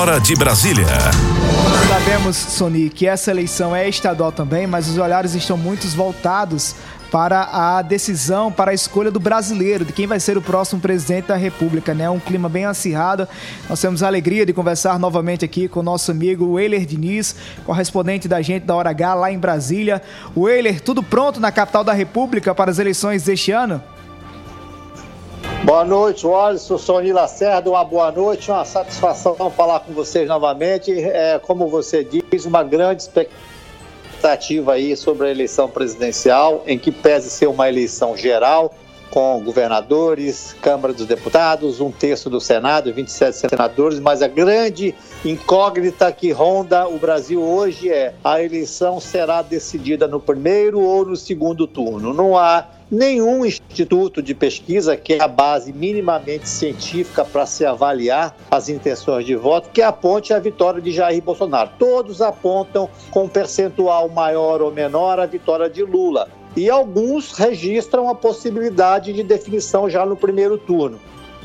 Hora de Brasília. Sabemos, Sony, que essa eleição é estadual também, mas os olhares estão muitos voltados para a decisão, para a escolha do brasileiro, de quem vai ser o próximo presidente da República, né? Um clima bem acirrado. Nós temos a alegria de conversar novamente aqui com o nosso amigo Weiler Diniz, correspondente da gente da Hora H lá em Brasília. Weiler, tudo pronto na capital da República para as eleições deste ano? Boa noite, Alisson, Sony Lacerda, uma boa noite, uma satisfação falar com vocês novamente. É, como você diz, uma grande expectativa aí sobre a eleição presidencial, em que pese ser uma eleição geral, com governadores, Câmara dos Deputados, um terço do Senado, 27 senadores, mas a grande incógnita que ronda o Brasil hoje é a eleição será decidida no primeiro ou no segundo turno. Não há nenhum instituto de pesquisa, que é a base minimamente científica para se avaliar as intenções de voto, que aponte a vitória de Jair Bolsonaro. Todos apontam com percentual maior ou menor a vitória de Lula. E alguns registram a possibilidade de definição já no primeiro turno.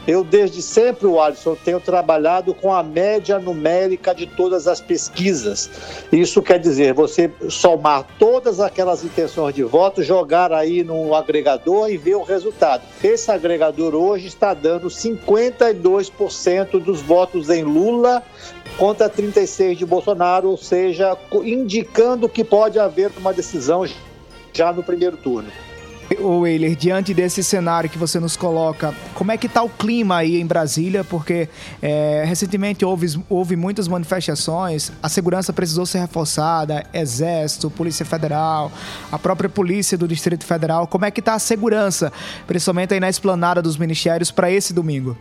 Eu, desde sempre, o Alisson, tenho trabalhado com a média numérica de todas as pesquisas. Isso quer dizer, você somar todas aquelas intenções de voto, jogar aí no agregador e ver o resultado. Esse agregador hoje está dando 52% dos votos em Lula contra 36% de Bolsonaro, ou seja, indicando que pode haver uma decisão já no primeiro turno. O Weiler, diante desse cenário que você nos coloca, como é que está o clima aí em Brasília? Porque é, recentemente houve, houve muitas manifestações, a segurança precisou ser reforçada, Exército, Polícia Federal, a própria Polícia do Distrito Federal. Como é que está a segurança, principalmente aí na esplanada dos ministérios, para esse domingo?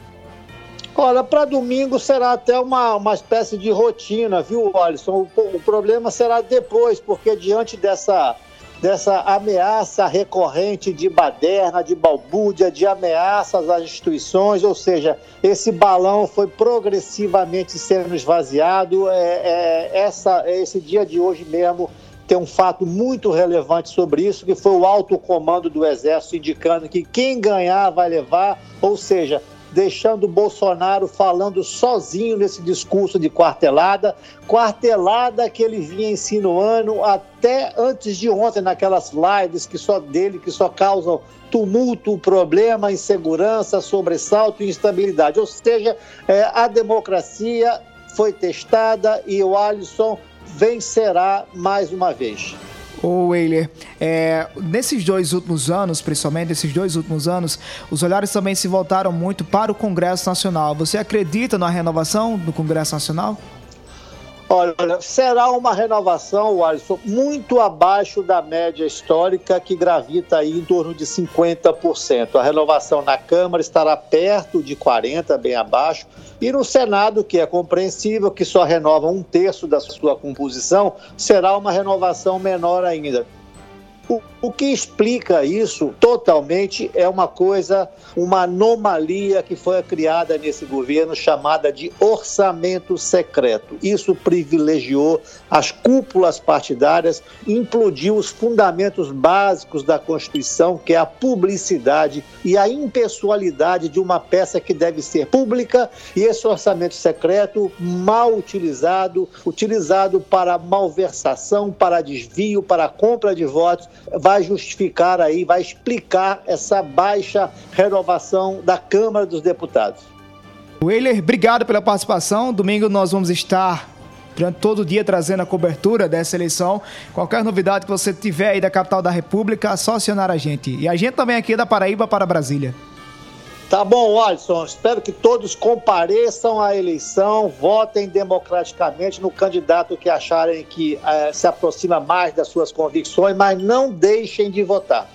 Olha, para domingo será até uma, uma espécie de rotina, viu, Alisson? O, o problema será depois, porque diante dessa dessa ameaça recorrente de baderna, de balbúrdia, de ameaças às instituições, ou seja, esse balão foi progressivamente sendo esvaziado. É, é, essa, esse dia de hoje mesmo tem um fato muito relevante sobre isso, que foi o alto comando do Exército indicando que quem ganhar vai levar, ou seja, deixando Bolsonaro falando sozinho nesse discurso de quartelada, quartelada que ele vinha insinuando até antes de ontem, naquelas lives que só dele, que só causam tumulto, problema, insegurança, sobressalto e instabilidade. Ou seja, é, a democracia foi testada e o Alisson vencerá mais uma vez. Ô, Weiler, é, nesses dois últimos anos, principalmente nesses dois últimos anos, os olhares também se voltaram muito para o Congresso Nacional. Você acredita na renovação do Congresso Nacional? Olha, será uma renovação, Alisson, muito abaixo da média histórica que gravita aí em torno de 50%. A renovação na Câmara estará perto de 40%, bem abaixo, e no Senado, que é compreensível, que só renova um terço da sua composição, será uma renovação menor ainda. O, o, que explica isso totalmente é uma coisa, uma anomalia que foi criada nesse governo chamada de orçamento secreto. Isso privilegiou as cúpulas partidárias, implodiu os fundamentos básicos da Constituição, que é a publicidade e a impessoalidade de uma peça que deve ser pública, e esse orçamento secreto mal utilizado, utilizado para malversação, para desvio, para compra de votos, vai justificar aí, vai explicar essa baixa renovação da Câmara dos Deputados. Weiler, obrigado pela participação. Domingo nós vamos estar durante todo o dia trazendo a cobertura dessa eleição. Qualquer novidade que você tiver aí da capital da República, é só acionar a gente. E a gente também aqui da Paraíba para Brasília. Tá bom, Alisson. Espero que todos compareçam à eleição, votem democraticamente no candidato que acharem que eh, se aproxima mais das suas convicções, mas não deixem de votar.